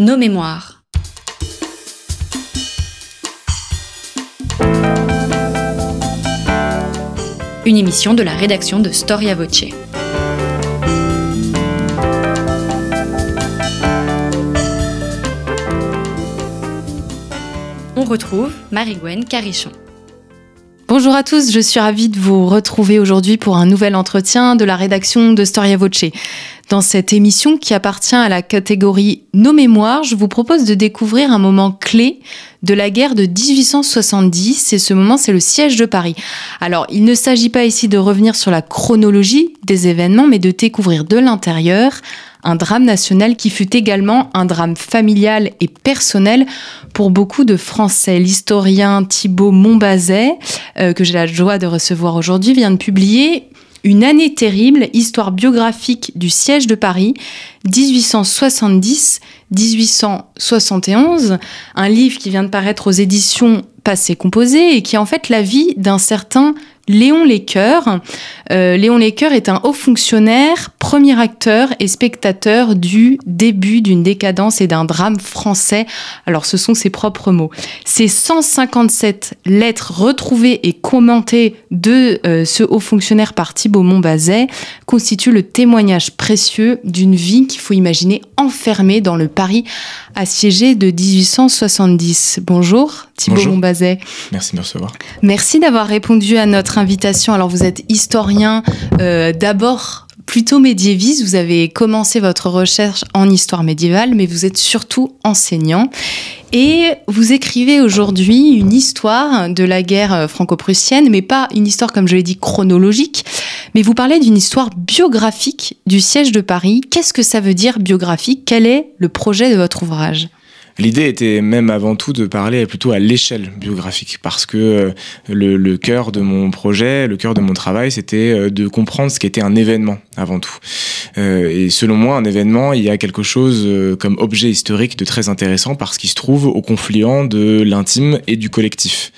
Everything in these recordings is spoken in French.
Nos mémoires. Une émission de la rédaction de Storia Voce. On retrouve Marie-Gwen Carichon. Bonjour à tous, je suis ravie de vous retrouver aujourd'hui pour un nouvel entretien de la rédaction de Storia Voce. Dans cette émission qui appartient à la catégorie Nos mémoires, je vous propose de découvrir un moment clé de la guerre de 1870 et ce moment c'est le siège de Paris. Alors il ne s'agit pas ici de revenir sur la chronologie des événements mais de découvrir de l'intérieur un drame national qui fut également un drame familial et personnel pour beaucoup de Français. L'historien Thibault Montbazet, euh, que j'ai la joie de recevoir aujourd'hui, vient de publier une année terrible, histoire biographique du siège de Paris, 1870-1871, un livre qui vient de paraître aux éditions Passé Composé et qui est en fait la vie d'un certain Léon Lescoeur. Euh, Léon Lescoeur est un haut fonctionnaire, premier acteur et spectateur du début d'une décadence et d'un drame français. Alors ce sont ses propres mots. Ces 157 lettres retrouvées et commentées de euh, ce haut fonctionnaire par Thibault Montbazet constituent le témoignage précieux d'une vie qu'il faut imaginer enfermée dans le Paris assiégé de 1870. Bonjour Thibault Bonjour. Montbazet. Merci de me recevoir. Merci d'avoir répondu à notre invitation. Alors vous êtes historien euh, d'abord plutôt médiéviste, vous avez commencé votre recherche en histoire médiévale, mais vous êtes surtout enseignant. Et vous écrivez aujourd'hui une histoire de la guerre franco-prussienne, mais pas une histoire, comme je l'ai dit, chronologique, mais vous parlez d'une histoire biographique du siège de Paris. Qu'est-ce que ça veut dire biographique? Quel est le projet de votre ouvrage? L'idée était même avant tout de parler plutôt à l'échelle biographique parce que euh, le, cœur de mon projet, le cœur de mon travail, c'était euh, de comprendre ce qu'était un événement avant tout. Euh, et selon moi, un événement, il y a quelque chose comme objet historique de très intéressant parce qu'il se trouve au confluent de l'intime et du collectif.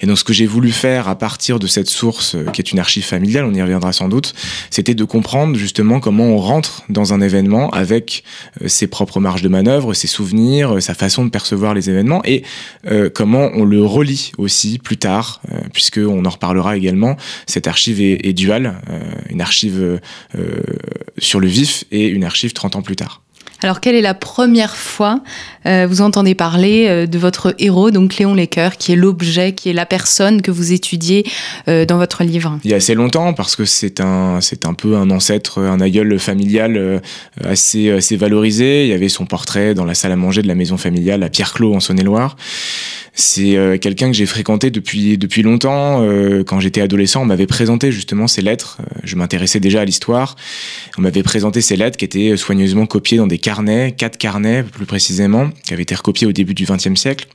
Et donc ce que j'ai voulu faire à partir de cette source qui est une archive familiale, on y reviendra sans doute, c'était de comprendre justement comment on rentre dans un événement avec ses propres marges de manœuvre, ses souvenirs, sa façon de percevoir les événements et euh, comment on le relie aussi plus tard, euh, puisque on en reparlera également. Cette archive est, est duale, euh, une archive euh, sur le vif et une archive 30 ans plus tard. Alors, quelle est la première fois euh, vous entendez parler euh, de votre héros, donc Léon Lescoeur, qui est l'objet, qui est la personne que vous étudiez euh, dans votre livre? Il y a assez longtemps, parce que c'est un, c'est un peu un ancêtre, un aïeul familial euh, assez, assez valorisé. Il y avait son portrait dans la salle à manger de la maison familiale à Pierre-Clos en Saône-et-Loire. C'est euh, quelqu'un que j'ai fréquenté depuis, depuis longtemps. Euh, quand j'étais adolescent, on m'avait présenté justement ces lettres. Euh, je m'intéressais déjà à l'histoire. On m'avait présenté ces lettres qui étaient soigneusement copiées dans des carnets, quatre carnets plus précisément, qui avaient été recopiés au début du XXe siècle.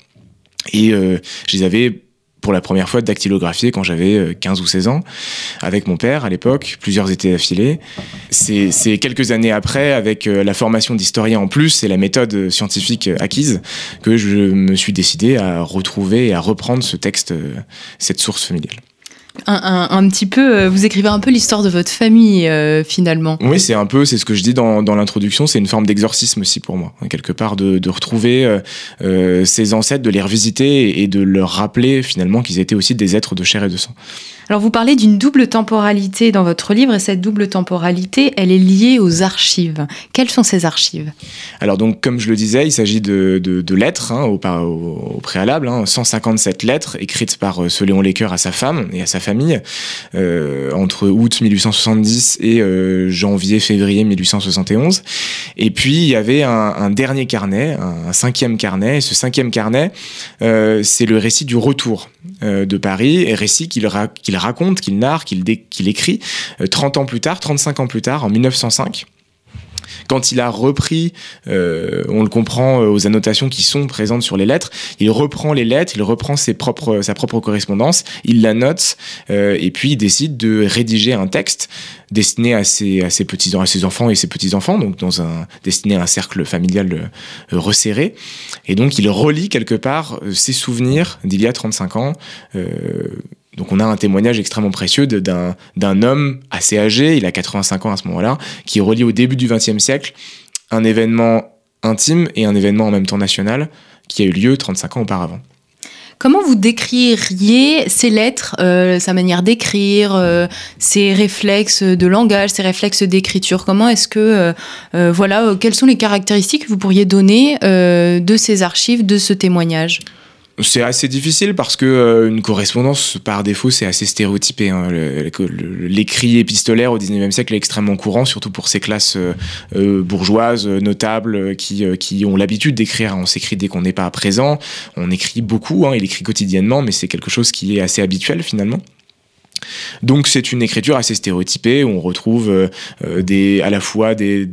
Et euh, je les avais pour la première fois dactylographié quand j'avais euh, 15 ou 16 ans, avec mon père à l'époque, plusieurs étés affilés. C'est quelques années après, avec euh, la formation d'historien en plus et la méthode euh, scientifique euh, acquise, que je me suis décidé à retrouver et à reprendre ce texte, euh, cette source familiale. Un, un- un petit peu, euh, vous écrivez un peu l'histoire de votre famille euh, finalement. Oui, c'est un peu, c'est ce que je dis dans, dans l'introduction, c'est une forme d'exorcisme aussi pour moi, hein, quelque part de, de retrouver euh, euh, ses ancêtres, de les revisiter et de leur rappeler finalement qu'ils étaient aussi des êtres de chair et de sang. Alors vous parlez d'une double temporalité dans votre livre et cette double temporalité, elle est liée aux archives. Quelles sont ces archives? Alors donc, comme je le disais, il s'agit de, de, de lettres hein, au, par- au, au préalable, hein, 157 lettres écrites par euh, ce Léon Lescoeur à sa femme et à sa famille euh, entre août 1870 et euh, janvier-février 1871. Et puis il y avait un, dernier carnet, un, cinquième carnet. Et ce cinquième carnet, euh, c'est le récit du retour de Paris, et récit qu'il ra- raconte, qu'il narre, qu'il écrit euh, 30 ans plus tard, 35 ans plus tard, en 1905 quand il a repris, euh, on le comprend euh, aux annotations qui sont présentes sur les lettres, il reprend les lettres, il reprend sa propre correspondance, il la note, euh, et puis il décide de rédiger un texte destiné à ses, petits à ses enfants et ses petits enfants, donc dans un destiné à un cercle familial resserré. Et donc il relie quelque part ses souvenirs d'il y a 35 ans. Donc on a un témoignage extrêmement précieux d'un homme assez âgé, il a 85 ans à ce moment-là, qui relie au début du XXe siècle un événement intime et un événement en même temps national qui a eu lieu 35 ans auparavant. Comment vous décririez ces lettres, euh, sa manière d'écrire, euh, ses réflexes de langage, ses réflexes d'écriture? Comment est-ce que, euh, voilà, quelles sont les caractéristiques que vous pourriez donner de ces archives, de ce témoignage? C'est assez difficile parce que euh, une correspondance, par défaut, c'est assez stéréotypé. Hein. L'écrit épistolaire au 19e siècle est extrêmement courant, surtout pour ces classes euh, euh, bourgeoises, notables, qui, ont l'habitude d'écrire. On s'écrit dès qu'on n'est pas présent. On écrit beaucoup, hein, il écrit quotidiennement, mais c'est quelque chose qui est assez habituel finalement. Donc c'est une écriture assez stéréotypée où on retrouve euh, euh, à la fois des,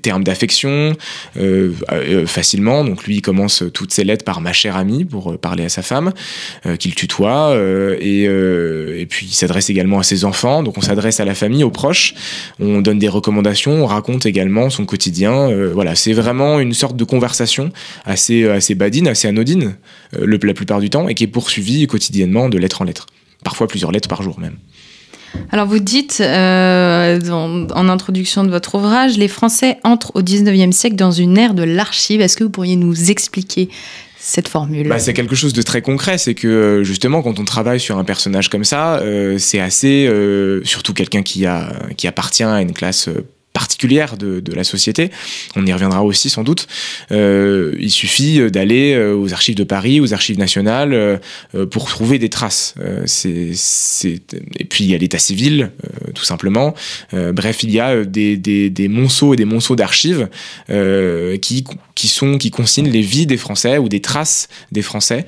termes d'affection euh, facilement. Donc lui il commence toutes ses lettres par ma chère amie pour parler à sa femme qu'il tutoie et, puis il s'adresse également à ses enfants. Donc on s'adresse à la famille, aux proches. On donne des recommandations, on raconte également son quotidien. voilà, c'est vraiment une sorte de conversation assez assez badine, assez anodine la plupart du temps et qui est poursuivie quotidiennement de lettre en lettre parfois plusieurs lettres par jour même. Alors vous dites euh, en introduction de votre ouvrage, les Français entrent au 19e siècle dans une ère de l'archive. Est-ce que vous pourriez nous expliquer cette formule? Bah, C'est quelque chose de très concret, c'est que euh, justement quand on travaille sur un personnage comme ça, euh, c'est assez, surtout quelqu'un qui, a, qui appartient à une classe particulière de, la société. On y reviendra aussi sans doute. Euh, il suffit d'aller euh, aux archives de Paris, aux archives nationales, euh, pour trouver des traces. Et puis il y a l'état civil, tout simplement. bref, il y a des, monceaux et des monceaux d'archives qui, sont, qui consignent les vies des Français ou des traces des Français,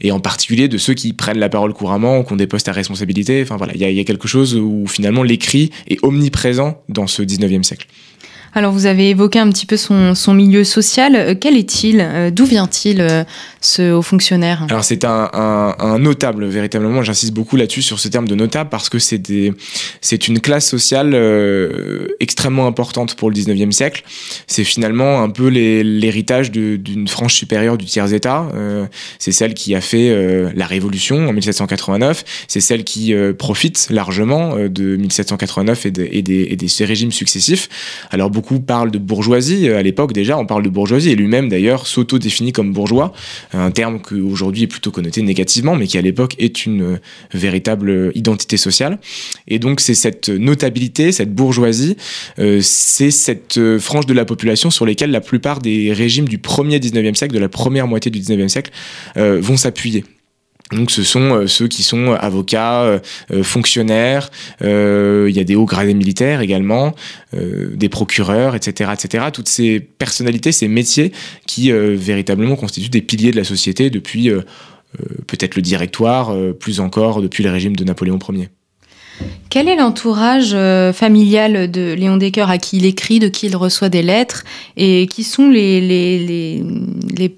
et en particulier de ceux qui prennent la parole couramment ou qui ont des postes à responsabilité. Enfin voilà, il y a, y a quelque chose où finalement l'écrit est omniprésent dans ce 19e siècle siècle. Alors vous avez évoqué un petit peu son, son milieu social. Euh, quel est-il? Euh, D'où vient-il euh, ce haut fonctionnaire? Alors c'est un, un, notable, véritablement. J'insiste beaucoup là-dessus sur ce terme de notable parce que c'est c'est une classe sociale extrêmement importante pour le 19e siècle. C'est finalement un peu l'héritage d'une frange supérieure du tiers-État. c'est celle qui a fait la Révolution en 1789. C'est celle qui profite largement de 1789 et, de, et, des, et des régimes successifs. Alors beaucoup beaucoup de bourgeoisie. Euh, à l'époque, déjà, on parle de bourgeoisie. Et lui-même, d'ailleurs, s'auto-définit comme bourgeois. Un terme qui aujourd'hui est plutôt connoté négativement, mais qui à l'époque est une euh, véritable identité sociale. Et donc, c'est cette notabilité, cette bourgeoisie, euh, c'est cette frange de la population sur lesquelles la plupart des régimes du premier 19e siècle, de la première moitié du 19e siècle, vont s'appuyer. Donc ce sont euh, ceux qui sont avocats, euh, euh, fonctionnaires, il y a des hauts gradés militaires également, des procureurs, etc., etc. Toutes ces personnalités, ces métiers qui véritablement constituent des piliers de la société depuis peut-être le directoire, plus encore depuis le régime de Napoléon Ier. Quel est l'entourage euh, familial de Léon Decker à qui il écrit, de qui il reçoit des lettres Et qui sont les,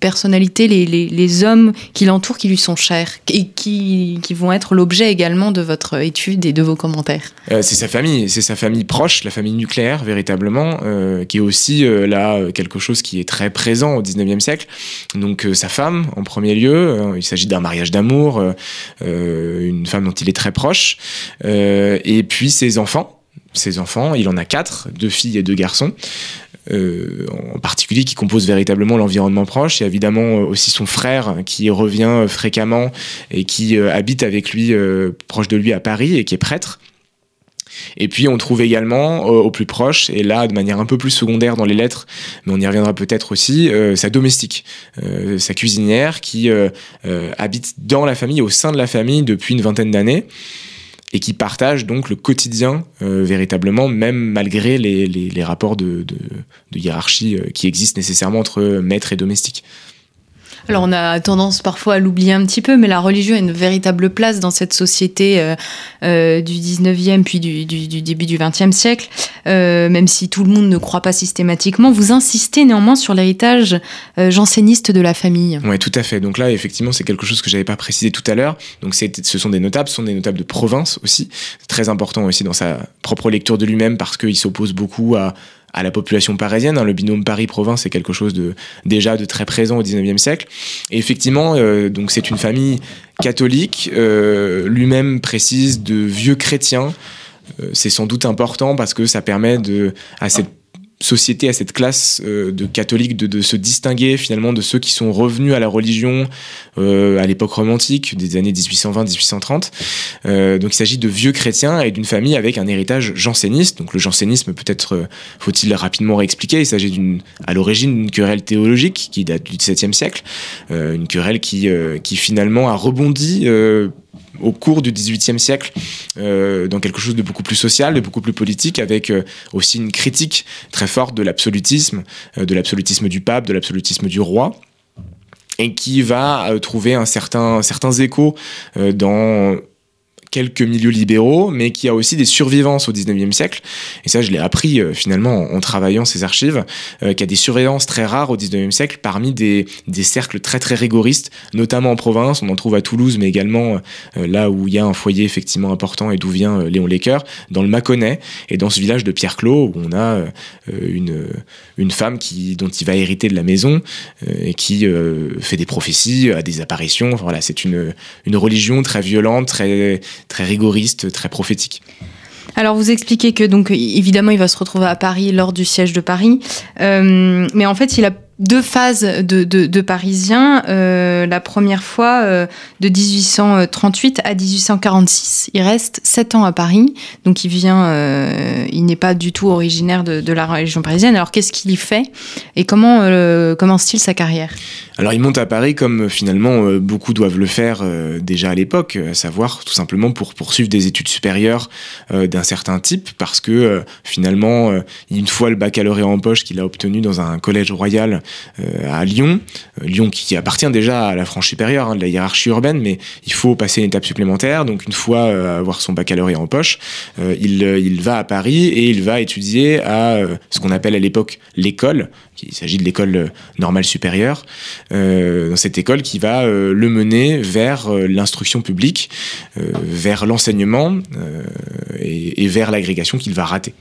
personnalités, les, hommes qui l'entourent, qui lui sont chers et qui, vont être l'objet également de votre étude et de vos commentaires? Euh, C'est sa famille, c'est sa famille proche, la famille nucléaire véritablement, euh, qui est aussi là quelque chose qui est très présent au 19e siècle. Donc sa femme en premier lieu, il s'agit d'un mariage d'amour, une femme dont il est très proche. Et puis ses enfants, ses enfants, il en a quatre, deux filles et deux garçons. Euh, en particulier qui composent véritablement l'environnement proche. Il y a évidemment aussi son frère qui revient fréquemment et qui euh, habite avec lui, proche de lui à Paris et qui est prêtre. Et puis on trouve également au plus proche, et là de manière un peu plus secondaire dans les lettres, mais on y reviendra peut-être aussi, sa domestique, sa cuisinière qui habite dans la famille, au sein de la famille depuis une vingtaine d'années et qui partagent donc le quotidien euh, véritablement, même malgré les, les, les rapports de, de, de hiérarchie euh, qui existent nécessairement entre maître et domestique. Alors on a tendance parfois à l'oublier un petit peu, mais la religion a une véritable place dans cette société euh, euh, du 19e puis du, début du 20e siècle, euh, même si tout le monde ne croit pas systématiquement. Vous insistez néanmoins sur l'héritage janséniste de la famille. Oui, tout à fait. Donc là, effectivement, c'est quelque chose que j'avais pas précisé tout à l'heure. Donc ce sont des notables, ce sont des notables de province aussi. Très important aussi dans sa propre lecture de lui-même parce qu'il s'oppose beaucoup à à la population parisienne. Hein. Le binôme Paris-Province est quelque chose de déjà de très présent au 19e siècle. Et effectivement, euh, donc c'est une famille catholique, euh, lui-même précise de vieux chrétiens. Euh, c'est sans doute important parce que ça permet de, à cette société, à cette classe euh, de catholiques de, de, se distinguer finalement de ceux qui sont revenus à la religion euh, à l'époque romantique des années 1820-1830. Euh, donc il s'agit de vieux chrétiens et d'une famille avec un héritage janséniste. Donc le jansénisme, peut-être euh, faut-il rapidement réexpliquer, il s'agit à l'origine d'une querelle théologique qui date du XVIIe siècle, euh, une querelle qui, qui finalement a rebondi au cours du XVIIIe siècle euh, dans quelque chose de beaucoup plus social, de beaucoup plus politique, avec euh, aussi une critique très forte de l'absolutisme, euh, de l'absolutisme du pape, de l'absolutisme du roi et qui va trouver un certain, certains échos dans quelques milieux libéraux, mais qui a aussi des survivances au 19e siècle. Et ça, je l'ai appris euh, finalement en, travaillant ces archives, euh, qu'il y a des survivances très rares au 19e siècle parmi des, des, cercles très très rigoristes, notamment en province. On en trouve à Toulouse, mais également euh, là où il y a un foyer effectivement important et d'où vient Léon Lecker, dans le Mâconnais et dans ce village de Pierre-Clos où on a une, une femme qui, dont il va hériter de la maison et qui fait des prophéties, a des apparitions. Voilà, c'est une, une religion très violente, très très rigoriste, très prophétique. Alors vous expliquez que donc évidemment il va se retrouver à Paris lors du siège de Paris, euh, mais en fait il a deux phases de, de, Parisiens. Euh, la première fois, euh, de 1838 à 1846. Il reste sept ans à Paris, donc il vient, euh, il n'est pas du tout originaire de, la région parisienne. Alors qu'est-ce qu'il y fait et comment commence-t-il sa carrière? Alors il monte à Paris comme finalement beaucoup doivent le faire déjà à l'époque, à savoir tout simplement pour poursuivre des études supérieures d'un certain type, parce que finalement, une fois le baccalauréat en poche qu'il a obtenu dans un collège royal, à Lyon. Euh, Lyon qui appartient déjà à la frange supérieure hein, de la hiérarchie urbaine, mais il faut passer une étape supplémentaire. Donc une fois euh, avoir son baccalauréat en poche, il, va à Paris et il va étudier à ce qu'on appelle à l'époque l'école. Il s'agit de l'école normale supérieure. dans cette école qui va le mener vers l'instruction publique, vers l'enseignement et vers l'agrégation qu'il va rater.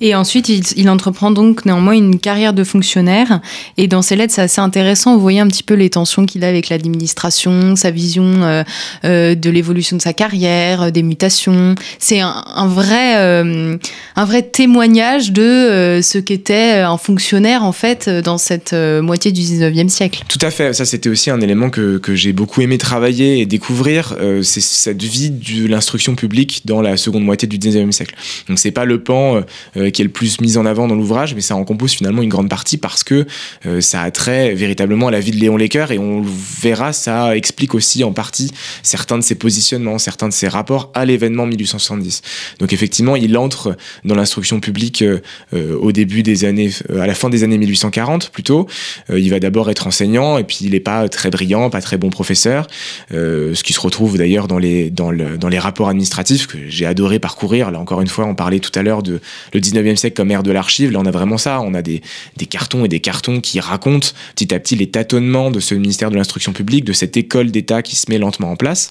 Et ensuite, il, entreprend donc néanmoins une carrière de fonctionnaire. Et dans ses lettres, c'est assez intéressant. Vous voyez un petit peu les tensions qu'il a avec l'administration, sa vision euh, euh, de l'évolution de sa carrière, euh, des mutations. C'est un, vrai, un vrai témoignage de ce qu'était un fonctionnaire, en fait, dans cette moitié du 19e siècle. Tout à fait. Ça, c'était aussi un élément que, que j'ai beaucoup aimé travailler et découvrir. c'est cette vie de l'instruction publique dans la seconde moitié du 19e siècle. Donc, c'est pas le pan euh, qui est le plus mis en avant dans l'ouvrage, mais ça en compose finalement une grande partie parce que euh, ça a trait véritablement à la vie de Léon Lecker et on verra, ça explique aussi en partie certains de ses positionnements, certains de ses rapports à l'événement 1870. Donc effectivement, il entre dans l'instruction publique euh, au début des années, à la fin des années 1840 plutôt. il va d'abord être enseignant et puis il n'est pas très brillant, pas très bon professeur, ce qui se retrouve d'ailleurs dans les, dans, le, dans les rapports administratifs que j'ai adoré parcourir. Là encore une fois, on parlait tout à l'heure de le 19e siècle comme ère de l'archive, là on a vraiment ça, on a des, cartons et des cartons qui racontent petit à petit les tâtonnements de ce ministère de l'instruction publique, de cette école d'État qui se met lentement en place.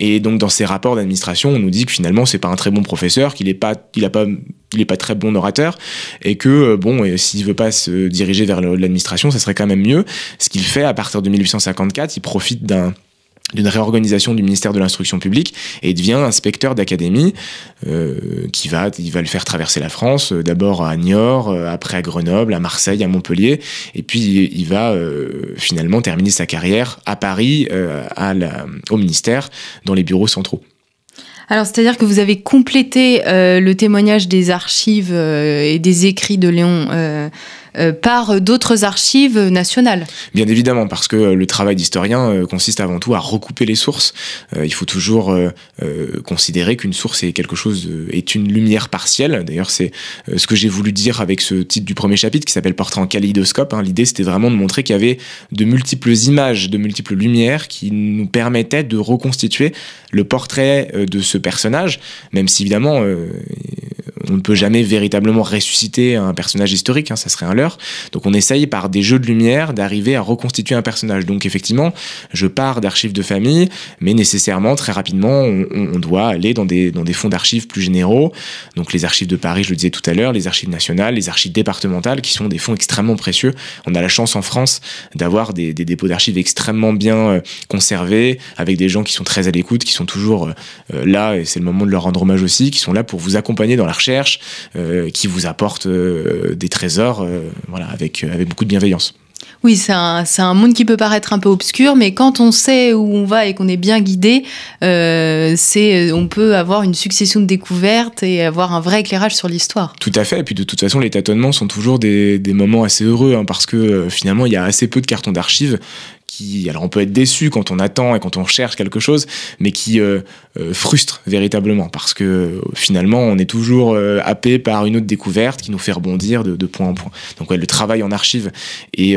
Et donc dans ces rapports d'administration, on nous dit que finalement c'est pas un très bon professeur, qu'il est pas, il pas, il pas très bon orateur, et que euh, bon, s'il veut pas se diriger vers l'administration, ça serait quand même mieux. Ce qu'il fait à partir de 1854, il profite d'un d'une réorganisation du ministère de l'instruction publique et devient inspecteur d'académie euh, qui va il va le faire traverser la France euh, d'abord à Niort euh, après à Grenoble à Marseille à Montpellier et puis il, va finalement terminer sa carrière à Paris au ministère dans les bureaux centraux. Alors, c'est-à-dire que vous avez complété le témoignage des archives et des écrits de Léon par d'autres archives nationales. Bien évidemment, parce que le travail d'historien euh, consiste avant tout à recouper les sources. Euh, il faut toujours euh, considérer qu'une source est quelque chose, est une lumière partielle. D'ailleurs, c'est ce que j'ai voulu dire avec ce titre du premier chapitre qui s'appelle Portrait en kaléidoscope. Hein. L'idée, c'était vraiment de montrer qu'il y avait de multiples images, de multiples lumières qui nous permettaient de reconstituer le portrait de ce personnage, même si évidemment on ne peut jamais véritablement ressusciter un personnage historique, hein, ça serait un leurre. Donc on essaye par des jeux de lumière d'arriver à reconstituer un personnage. Donc effectivement, je pars d'archives de famille, mais nécessairement, très rapidement, on, doit aller dans des, dans des fonds d'archives plus généraux. Donc les archives de Paris, je le disais tout à l'heure, les archives nationales, les archives départementales, qui sont des fonds extrêmement précieux. On a la chance en France d'avoir des, des, dépôts d'archives extrêmement bien euh, conservés, avec des gens qui sont très à l'écoute, qui sont toujours euh, là, et c'est le moment de leur rendre hommage aussi, qui sont là pour vous accompagner dans la recherche recherche, qui vous apporte des trésors, voilà, avec avec beaucoup de bienveillance. Oui, c'est un, un, monde qui peut paraître un peu obscur, mais quand on sait où on va et qu'on est bien guidé, euh, on peut avoir une succession de découvertes et avoir un vrai éclairage sur l'histoire. Tout à fait. Et puis de toute façon, les tâtonnements sont toujours des, des moments assez heureux, hein, parce que euh, finalement, il y a assez peu de cartons d'archives alors on peut être déçu quand on attend et quand on cherche quelque chose, mais qui euh, euh, frustre véritablement parce que euh, finalement on est toujours happé par une autre découverte qui nous fait rebondir de, point en point. Donc le travail en archive et,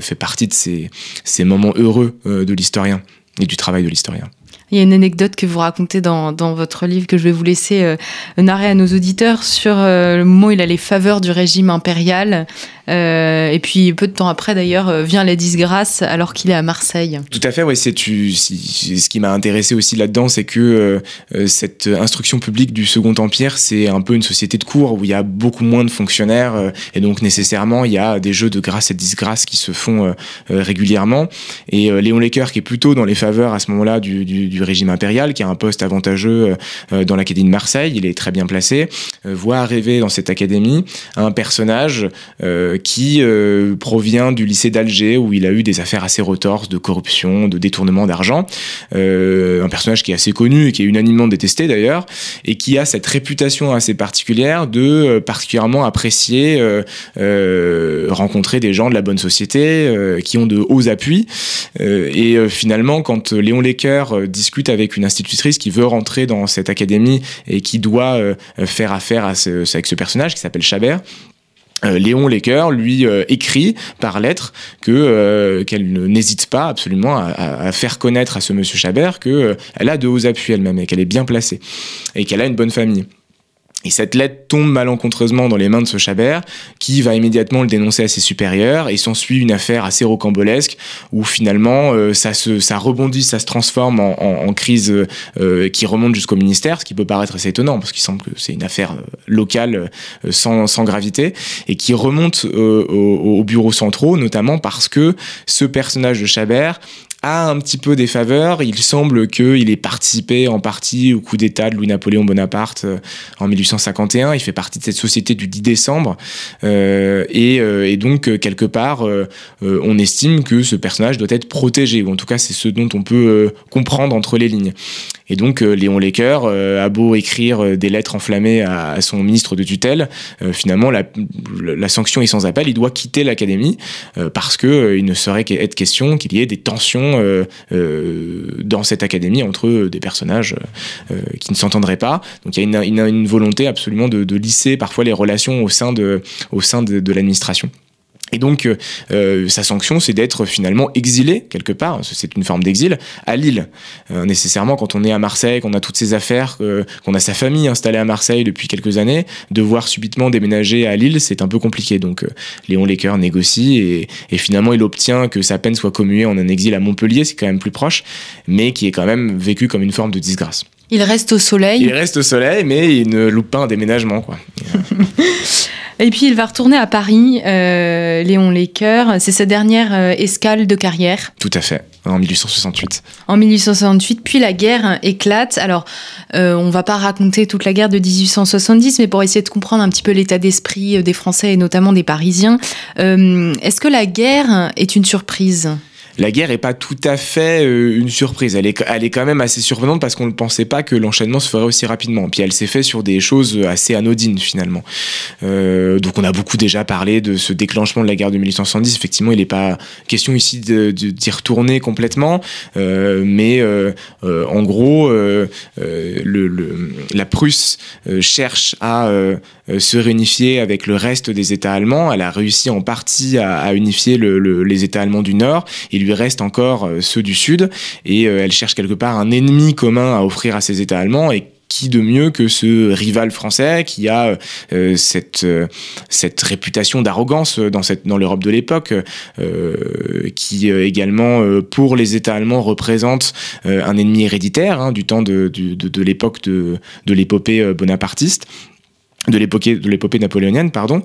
fait partie de ces, moments heureux de l'historien et du travail de l'historien. Il y a une anecdote que vous racontez dans, dans, votre livre que je vais vous laisser narrer à nos auditeurs sur le moment où il a les faveurs du régime impérial euh, et puis peu de temps après d'ailleurs euh, vient la disgrâce alors qu'il est à Marseille. Tout à fait, oui. C'est ce qui m'a intéressé aussi là-dedans, c'est que euh, cette instruction publique du Second Empire, c'est un peu une société de cours où il y a beaucoup moins de fonctionnaires et donc nécessairement il y a des jeux de grâce et de disgrâce qui se font régulièrement. Et Léon Lecker, qui est plutôt dans les faveurs à ce moment-là du, régime impérial, qui a un poste avantageux dans l'académie de Marseille, il est très bien placé, voit arriver dans cette académie un personnage qui euh, provient du lycée d'Alger où il a eu des affaires assez retorses de corruption, de détournement d'argent. Euh, un personnage qui est assez connu et qui est unanimement détesté d'ailleurs et qui a cette réputation assez particulière de euh, particulièrement apprécier rencontrer des gens de la bonne société qui ont de hauts appuis. et finalement, quand Léon Lecker discute avec une institutrice qui veut rentrer dans cette académie et qui doit faire affaire avec ce personnage qui s'appelle Chabert, euh, Léon Lecker lui euh, écrit par lettre que euh, qu'elle n'hésite pas absolument à, faire connaître à ce monsieur Chabert que elle a de hauts appuis elle-même et qu'elle est bien placée et qu'elle a une bonne famille. Et cette lettre tombe malencontreusement dans les mains de ce Chabert, qui va immédiatement le dénoncer à ses supérieurs, et s'ensuit une affaire assez rocambolesque, où finalement euh, ça, se, ça rebondit, ça se transforme en, crise euh, qui remonte jusqu'au ministère, ce qui peut paraître assez étonnant, parce qu'il semble que c'est une affaire euh, locale sans, sans, gravité, et qui remonte au, au bureau centraux, notamment parce que ce personnage de Chabert a un petit peu des faveurs. Il semble qu'il ait participé en partie au coup d'État de Louis-Napoléon Bonaparte euh, en 1851. Il fait partie de cette société du 10 décembre. Euh, et, euh, et, donc, quelque part, on estime que ce personnage doit être protégé, en tout cas, c'est ce dont on peut comprendre entre les lignes. Et donc euh, Léon Lecker euh, a beau écrire euh, des lettres enflammées à, son ministre de tutelle, finalement la, la, sanction est sans appel, il doit quitter l'académie parce que il ne saurait être question qu'il y ait des tensions dans cette académie entre des personnages qui ne s'entendraient pas. Donc il y a une, une, volonté absolument de, de, lisser parfois les relations au sein de, au sein de, de l'administration. Et donc, euh, euh, sa sanction, c'est d'être finalement exilé quelque part. C'est une forme d'exil à Lille. Euh, nécessairement, quand on est à Marseille, qu'on a toutes ses affaires, qu'on a sa famille installée à Marseille depuis quelques années, devoir subitement déménager à Lille, c'est un peu compliqué. Donc, Léon Lecker négocie et, et, finalement, il obtient que sa peine soit commuée en un exil à Montpellier, c'est quand même plus proche, mais qui est quand même vécu comme une forme de disgrâce. Il reste au soleil. Il reste au soleil, mais il ne loupe pas un déménagement, quoi. Et puis il va retourner à Paris, euh, Léon Lecker. C'est sa dernière euh, escale de carrière. Tout à fait, en 1868. En 1868, puis la guerre éclate. Alors, euh, on va pas raconter toute la guerre de 1870, mais pour essayer de comprendre un petit peu l'état d'esprit euh, des Français et notamment des Parisiens, est-ce que la guerre est une surprise? La guerre est pas tout à fait euh, une surprise. Elle est, elle est quand même assez surprenante parce qu'on ne pensait pas que l'enchaînement se ferait aussi rapidement. Puis elle s'est fait sur des choses assez anodines finalement. Euh, donc on a beaucoup déjà parlé de ce déclenchement de la guerre de 1870. Effectivement, il n'est pas question ici d'y retourner complètement, euh, mais en gros, la Prusse cherche à se réunifier avec le reste des États allemands. Elle a réussi en partie à, unifier le, les États allemands du Nord. Et lui reste encore euh, ceux du Sud, et euh, elle cherche quelque part un ennemi commun à offrir à ces États allemands, et qui de mieux que ce rival français qui a euh, cette, cette réputation d'arrogance dans, dans l'Europe de l'époque, qui également, pour les États allemands, représente un ennemi héréditaire hein, du temps de, de, de l'épopée bonapartiste. De l'épopée de l'épopée napoléonienne pardon.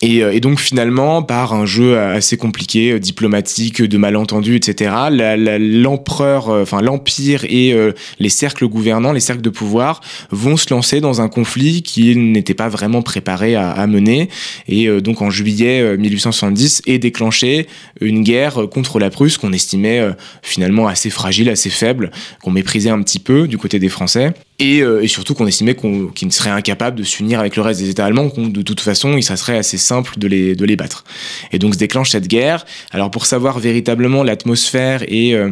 Et, euh, et, donc finalement par un jeu assez compliqué euh, diplomatique de malentendus etc l'empereur euh, enfin l'empire et les cercles gouvernants les cercles de pouvoir vont se lancer dans un conflit qu'ils n'étaient pas vraiment préparés à, à, mener. Et donc en juillet 1870 est déclenché une guerre contre la Prusse qu'on estimait finalement assez fragile assez faible qu'on méprisait un petit peu du côté des Français et, et surtout qu'on estimait qu'on qu'ils seraient incapables de s'unir avec le reste des États allemands, de toute façon, ça serait assez simple de les, de les battre. Et donc se déclenche cette guerre. Alors pour savoir véritablement l'atmosphère et, euh,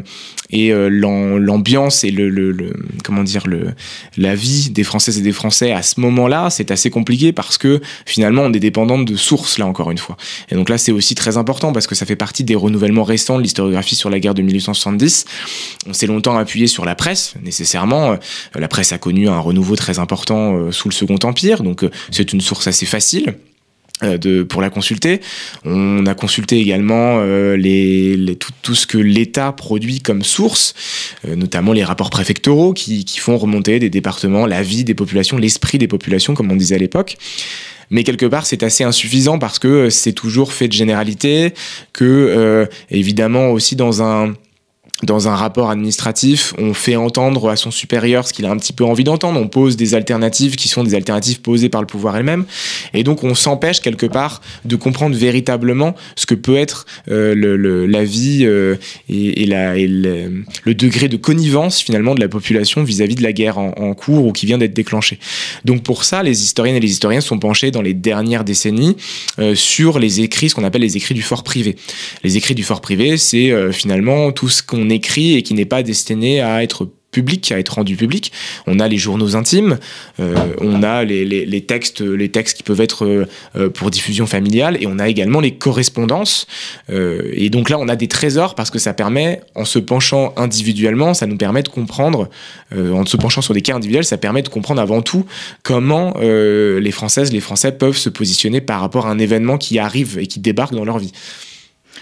et euh, l'ambiance et le, comment dire le la vie des Françaises et des Français à ce moment-là, c'est assez compliqué parce que finalement on est dépendant de sources là encore une fois. Et donc là c'est aussi très important parce que ça fait partie des renouvellements récents de l'historiographie sur la guerre de 1870. On s'est longtemps appuyé sur la presse nécessairement. La presse a connu un renouveau très important euh, sous le Second Empire, donc c'est une source assez facile. Euh, de, pour la consulter. On a consulté également euh, tout, ce que l'État produit comme source, euh, notamment les rapports préfectoraux qui, font remonter des départements la vie des populations, l'esprit des populations, comme on disait à l'époque. Mais quelque part, c'est assez insuffisant parce que c'est toujours fait de généralité, que euh, évidemment aussi dans un dans un rapport administratif, on fait entendre à son supérieur ce qu'il a un petit peu envie d'entendre, on pose des alternatives qui sont des alternatives posées par le pouvoir elle-même, et donc on s'empêche quelque part de comprendre véritablement ce que peut être euh, la vie euh, et, le, degré de connivence finalement de la population vis-à-vis -vis de la guerre en, en, cours ou qui vient d'être déclenchée. Donc pour ça, les historiennes et les historiens sont penchés dans les dernières décennies euh, sur les écrits, ce qu'on appelle les écrits du fort privé. Les écrits du fort privé, c'est euh, finalement tout ce qu'on écrit et qui n'est pas destiné à être public, à être rendu public. On a les journaux intimes, euh, on a les, textes, les textes qui peuvent être euh, pour diffusion familiale, et on a également les correspondances. Euh, et donc là, on a des trésors parce que ça permet, en se penchant individuellement, ça nous permet de comprendre, en se penchant sur des cas individuels, ça permet de comprendre avant tout comment les Françaises, les Français peuvent se positionner par rapport à un événement qui arrive et qui débarque dans leur vie.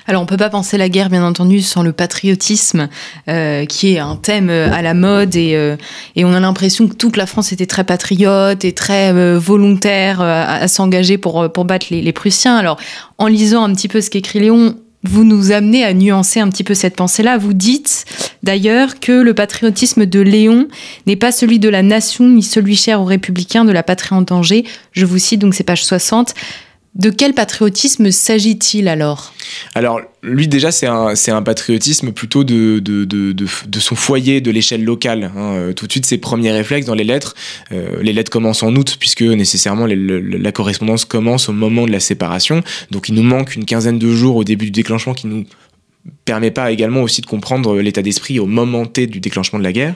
Alors on peut pas penser la guerre bien entendu sans le patriotisme euh, qui est un thème euh, à la mode et, euh, et on a l'impression que toute la France était très patriote et très euh, volontaire euh, à, à s'engager pour, pour battre les, les Prussiens. Alors en lisant un petit peu ce qu'écrit Léon, vous nous amenez à nuancer un petit peu cette pensée-là. Vous dites d'ailleurs que le patriotisme de Léon n'est pas celui de la nation ni celui cher aux républicains de la patrie en danger. Je vous cite donc c'est page 60. De quel patriotisme s'agit-il alors? Alors, lui déjà, c'est un, patriotisme plutôt de, son foyer, de l'échelle locale. Hein. Tout de suite, ses premiers réflexes dans les lettres, euh, les lettres commencent en août, puisque nécessairement la correspondance commence au moment de la séparation. Donc il nous manque une quinzaine de jours au début du déclenchement qui nous permet pas également aussi de comprendre l'état d'esprit au moment T du déclenchement de la guerre.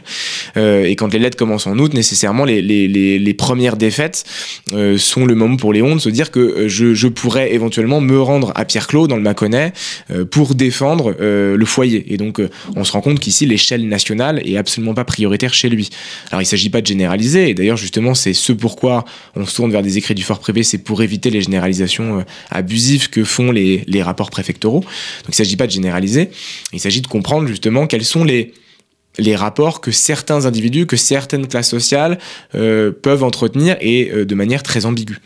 Euh, et quand les lettres commencent en août, nécessairement, les, les, les, premières défaites euh, sont le moment pour Léon de se dire que euh, je, je pourrais éventuellement me rendre à Pierre-Clos, dans le Mâconnais, euh, pour défendre euh, le foyer. Et donc, euh, on se rend compte qu'ici, l'échelle nationale est absolument pas prioritaire chez lui. Alors, il s'agit pas de généraliser. Et d'ailleurs, justement, c'est ce pourquoi on se tourne vers des écrits du fort privé, c'est pour éviter les généralisations abusives que font les, les rapports préfectoraux. Donc, il s'agit pas de généraliser il s'agit de comprendre justement quels sont les, rapports que certains individus, que certaines classes sociales euh, peuvent entretenir et euh, de manière très ambiguë.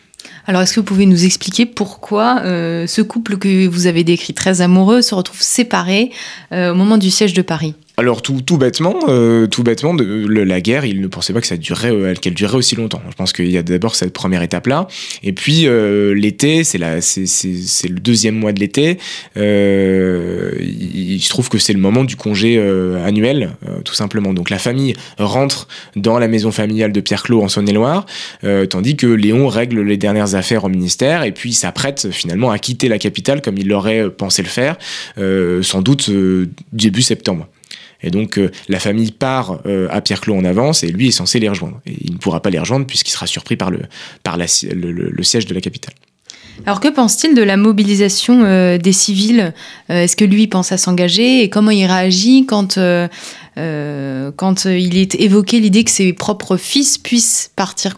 Alors, est-ce que vous pouvez nous expliquer pourquoi euh, ce couple que vous avez décrit très amoureux se retrouve séparé au moment du siège de Paris? Alors tout, tout bêtement, euh, tout bêtement, la guerre, il ne pensait pas que ça durerait, euh, qu'elle durerait aussi longtemps. Je pense qu'il y a d'abord cette première étape là, et puis euh, l'été, c'est la, c'est, le deuxième mois de l'été. Il, se trouve que c'est le moment du congé annuel, tout simplement. Donc la famille rentre dans la maison familiale de Pierre Clos en Saône-et-Loire, tandis que Léon règle les dernières affaires au ministère, et puis s'apprête finalement à quitter la capitale comme il l'aurait pensé le faire, sans doute début septembre. Et donc euh, la famille part euh, à Pierre-Clos en avance et lui est censé les rejoindre. Il ne pourra pas les rejoindre puisqu'il sera surpris par, le, par le, siège de la capitale. Alors que pense-t-il de la mobilisation euh, des civils Est-ce que lui pense à s'engager et comment il réagit quand, quand il est évoqué l'idée que ses propres fils puissent partir,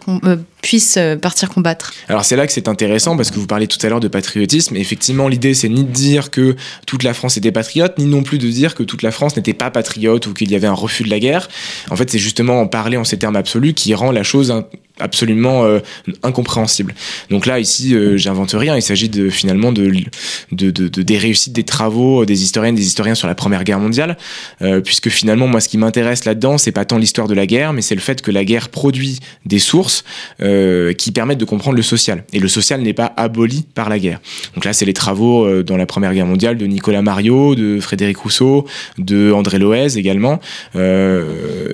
puissent euh, partir combattre. Alors c'est là que c'est intéressant parce que vous parlez tout à l'heure de patriotisme. Effectivement, l'idée c'est ni de dire que toute la France était patriote, ni non plus de dire que toute la France n'était pas patriote ou qu'il y avait un refus de la guerre. En fait, c'est justement en parler en ces termes absolus qui rend la chose absolument euh, incompréhensible. Donc là, ici, euh, j'invente rien. Il s'agit de finalement de, de, de, des réussites des travaux des historiennes, des historiens sur la Première Guerre mondiale, puisque finalement, moi, ce qui m'intéresse là-dedans, c'est pas tant l'histoire de la guerre, mais c'est le fait que la guerre produit des sources qui permettent de comprendre le social. Et le social n'est pas aboli par la guerre. Donc là, c'est les travaux dans la Première Guerre mondiale de Nicolas Mario, de Frédéric Rousseau, de André Loez également.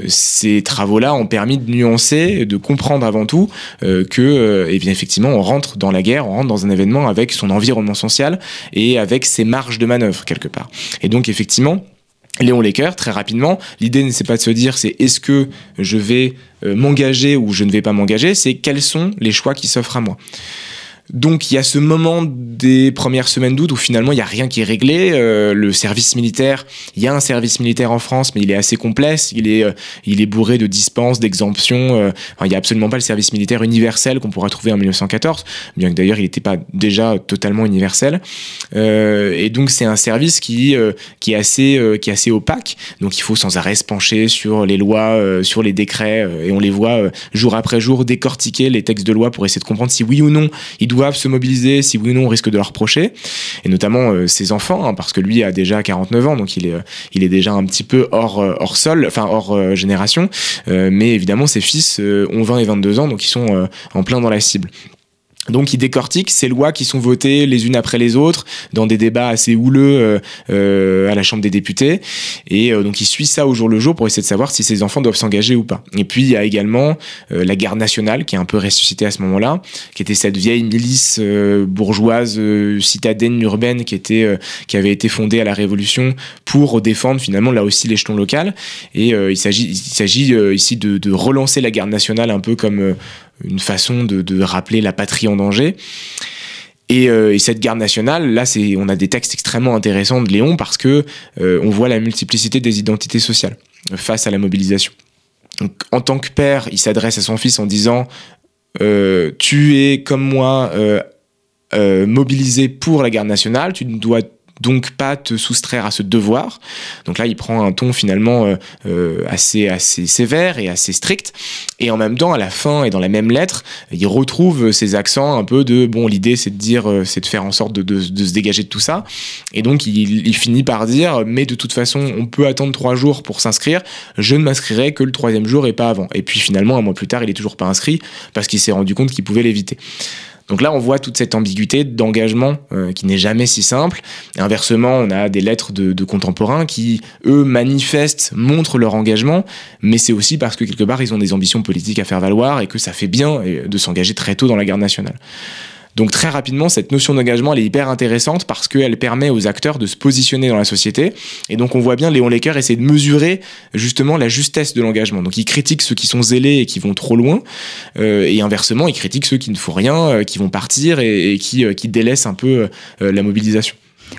ces travaux-là ont permis de nuancer, de comprendre avant tout euh, que, euh, eh bien, effectivement, on rentre dans la guerre, on rentre dans un événement avec son environnement social et avec ses marges de manœuvre quelque part. Et donc, effectivement, Léon Lecker, très rapidement, l'idée n'est pas de se dire c'est est-ce que je vais euh, m'engager ou je ne vais pas m'engager, c'est quels sont les choix qui s'offrent à moi. Donc il y a ce moment des premières semaines d'août où finalement il n'y a rien qui est réglé. Euh, le service militaire, il y a un service militaire en France, mais il est assez complexe. Il est, euh, il est bourré de dispenses, d'exemptions. Euh, il n'y a absolument pas le service militaire universel qu'on pourrait trouver en 1914, bien que d'ailleurs il n'était pas déjà totalement universel. et donc c'est un service qui, qui, est assez, qui est assez opaque. Donc il faut sans arrêt se pencher sur les lois, sur les décrets, et on les voit jour après jour décortiquer les textes de loi pour essayer de comprendre si oui ou non il doivent se mobiliser, si oui ou non on risque de leur reprocher, et notamment euh, ses enfants, hein, parce que lui a déjà 49 ans, donc il est, euh, il est déjà un petit peu hors, euh, hors sol, enfin hors génération, mais évidemment ses fils ont 20 et 22 ans, donc ils sont en plein dans la cible. Donc il décortique ces lois qui sont votées les unes après les autres dans des débats assez houleux euh, euh, à la Chambre des députés et euh, donc il suit ça au jour le jour pour essayer de savoir si ses enfants doivent s'engager ou pas. Et puis il y a également la garde nationale qui est un peu ressuscitée à ce moment-là, qui était cette vieille milice bourgeoise citadine urbaine qui était qui avait été fondée à la Révolution pour défendre finalement là aussi l'échelon local et il s'agit il s'agit ici de, de, relancer la garde nationale un peu comme une façon de, rappeler la patrie en danger. Euh, et, cette garde nationale, là, c'est, on a des textes extrêmement intéressants de Léon parce que euh, on voit la multiplicité des identités sociales face à la mobilisation. Donc, en tant que père, il s'adresse à son fils en disant euh, Tu es comme moi mobilisé pour la garde nationale, tu dois donc pas te soustraire à ce devoir. Donc là, il prend un ton finalement euh, euh, assez, assez sévère et assez strict. Et en même temps, à la fin et dans la même lettre, il retrouve ses accents un peu de bon, l'idée c'est de dire, euh, c'est de faire en sorte de, de, se dégager de tout ça. Et donc il, il, finit par dire, mais de toute façon, on peut attendre trois jours pour s'inscrire. Je ne m'inscrirai que le troisième jour et pas avant. Et puis finalement, un mois plus tard, il est toujours pas inscrit parce qu'il s'est rendu compte qu'il pouvait l'éviter. Donc là, on voit toute cette ambiguïté d'engagement euh, qui n'est jamais si simple. Inversement, on a des lettres de, contemporains qui, eux, manifestent, montrent leur engagement, mais c'est aussi parce que quelque part, ils ont des ambitions politiques à faire valoir et que ça fait bien euh, de s'engager très tôt dans la garde nationale. Donc très rapidement, cette notion d'engagement, elle est hyper intéressante parce qu'elle permet aux acteurs de se positionner dans la société. Et donc on voit bien Léon Lecker essayer de mesurer justement la justesse de l'engagement. Donc il critique ceux qui sont zélés et qui vont trop loin, euh, et inversement, il critique ceux qui ne font rien, euh, qui vont partir et, qui, euh, qui délaissent un peu la mobilisation.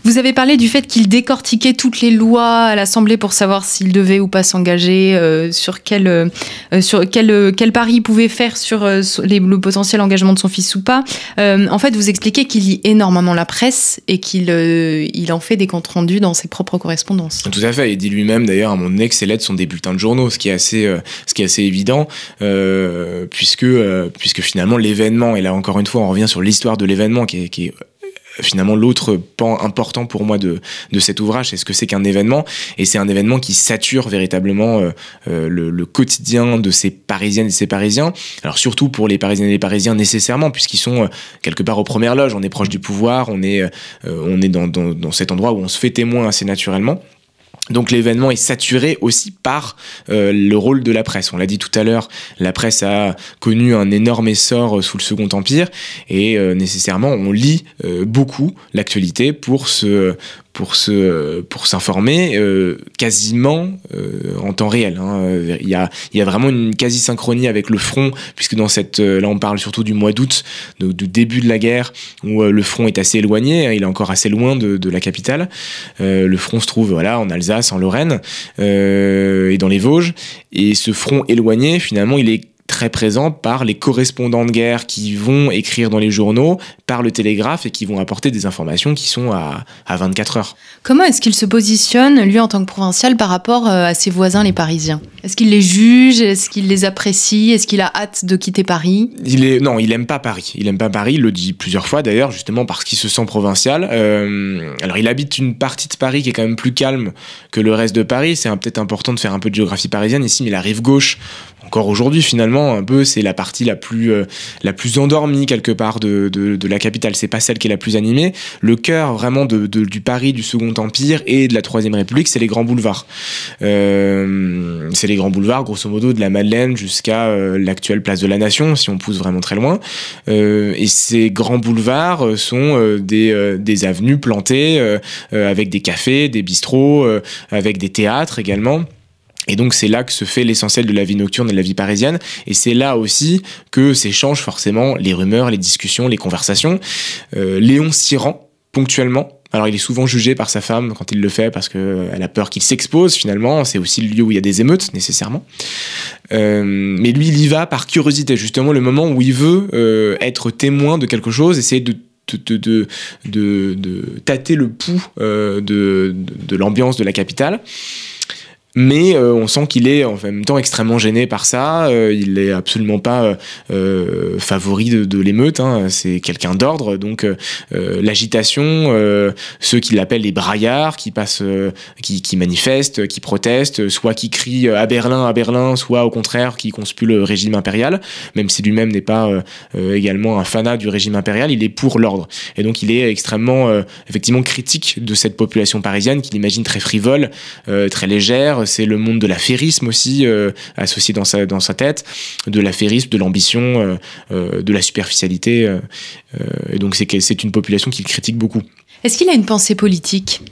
Vous avez parlé du fait qu'il décortiquait toutes les lois à l'Assemblée pour savoir s'il devait ou pas s'engager, euh, sur quel, euh, sur quel, euh, quel pari il pouvait faire sur le potentiel engagement de son fils ou pas. en fait, vous expliquez qu'il lit énormément la presse et qu'il il en fait des comptes rendus dans ses propres correspondances. Tout à fait. Il dit lui-même, d'ailleurs, à mon que ses lettres sont des bulletins de journaux, ce qui est assez, ce qui est assez évident, puisque, puisque finalement l'événement, et là encore une fois, on revient sur l'histoire de l'événement qui est, qui est finalement l'autre pan important pour moi de, de cet ouvrage, c'est ce que c'est qu'un événement. Et c'est un événement qui sature véritablement euh, euh, le, quotidien de ces Parisiennes et ces Parisiens. Alors surtout pour les Parisiennes et les Parisiens nécessairement, puisqu'ils sont euh, quelque part aux premières loges. On est proche du pouvoir, on est, on est dans, dans, dans cet endroit où on se fait témoin assez naturellement. Donc l'événement est saturé aussi par euh, le rôle de la presse. On l'a dit tout à l'heure, la presse a connu un énorme essor euh, sous le Second Empire et euh, nécessairement on lit beaucoup l'actualité pour se pour se pour s'informer euh, quasiment euh, en temps réel. Hein. Il, y a, y a vraiment une quasi synchronie avec le front, puisque dans cette euh, là on parle surtout du mois d'août, du début de la guerre, où le front est assez éloigné, hein. il est encore assez loin de, de la capitale. le front se trouve voilà en Alsace, en Lorraine et dans les Vosges, et ce front éloigné finalement il est très présent par les correspondants de guerre qui vont écrire dans les journaux, par le télégraphe et qui vont apporter des informations qui sont à, à 24 heures. Comment est-ce qu'il se positionne, lui, en tant que provincial, par rapport euh, à ses voisins, les Parisiens? Est-ce qu'il les juge? Est-ce qu'il les apprécie? Est-ce qu'il a hâte de quitter Paris? Il est, Non, il aime pas Paris. Il aime pas Paris, il le dit plusieurs fois d'ailleurs, justement parce qu'il se sent provincial. Euh, alors il habite une partie de Paris qui est quand même plus calme que le reste de Paris. C'est peut-être important de faire un peu de géographie parisienne ici, mais la rive gauche, encore aujourd'hui finalement un peu c'est la partie la plus euh, la plus endormie quelque part de, de, la capitale. C'est pas celle qui est la plus animée. Le cœur vraiment de, du Paris du Second Empire et de la Troisième République c'est les grands boulevards. Euh, c'est les grands boulevards grosso modo de la Madeleine jusqu'à euh, l'actuelle place de la Nation si on pousse vraiment très loin. Et ces grands boulevards sont des, des avenues plantées avec des cafés des bistrots avec des théâtres également et donc c'est là que se fait l'essentiel de la vie nocturne et de la vie parisienne. Et c'est là aussi que s'échangent forcément les rumeurs, les discussions, les conversations. Euh, Léon s'y rend ponctuellement. Alors il est souvent jugé par sa femme quand il le fait parce qu'elle a peur qu'il s'expose finalement. C'est aussi le lieu où il y a des émeutes nécessairement. Euh, mais lui il y va par curiosité, justement le moment où il veut euh, être témoin de quelque chose, essayer de de, de, de, de, tâter le pouls euh, de l'ambiance de la capitale mais euh, on sent qu'il est en même temps extrêmement gêné par ça. Euh, il est absolument pas euh, favori de, de l'émeute. Hein. C'est quelqu'un d'ordre, donc euh, l'agitation, euh, ceux qui l'appellent les braillards, qui passent, qui, qui, manifestent, qui protestent, soit qui crient à Berlin, à Berlin, soit au contraire qui conspuent le régime impérial. Même si lui-même n'est pas également un fanat du régime impérial, il est pour l'ordre. Et donc il est extrêmement, effectivement, critique de cette population parisienne qu'il imagine très frivole, très légère c'est le monde de l'affairisme aussi, euh, associé dans sa, dans sa tête, de l'affairisme, de l'ambition, euh, euh, de la superficialité. et donc c'est une population qu'il critique beaucoup. Est-ce qu'il a une pensée politique?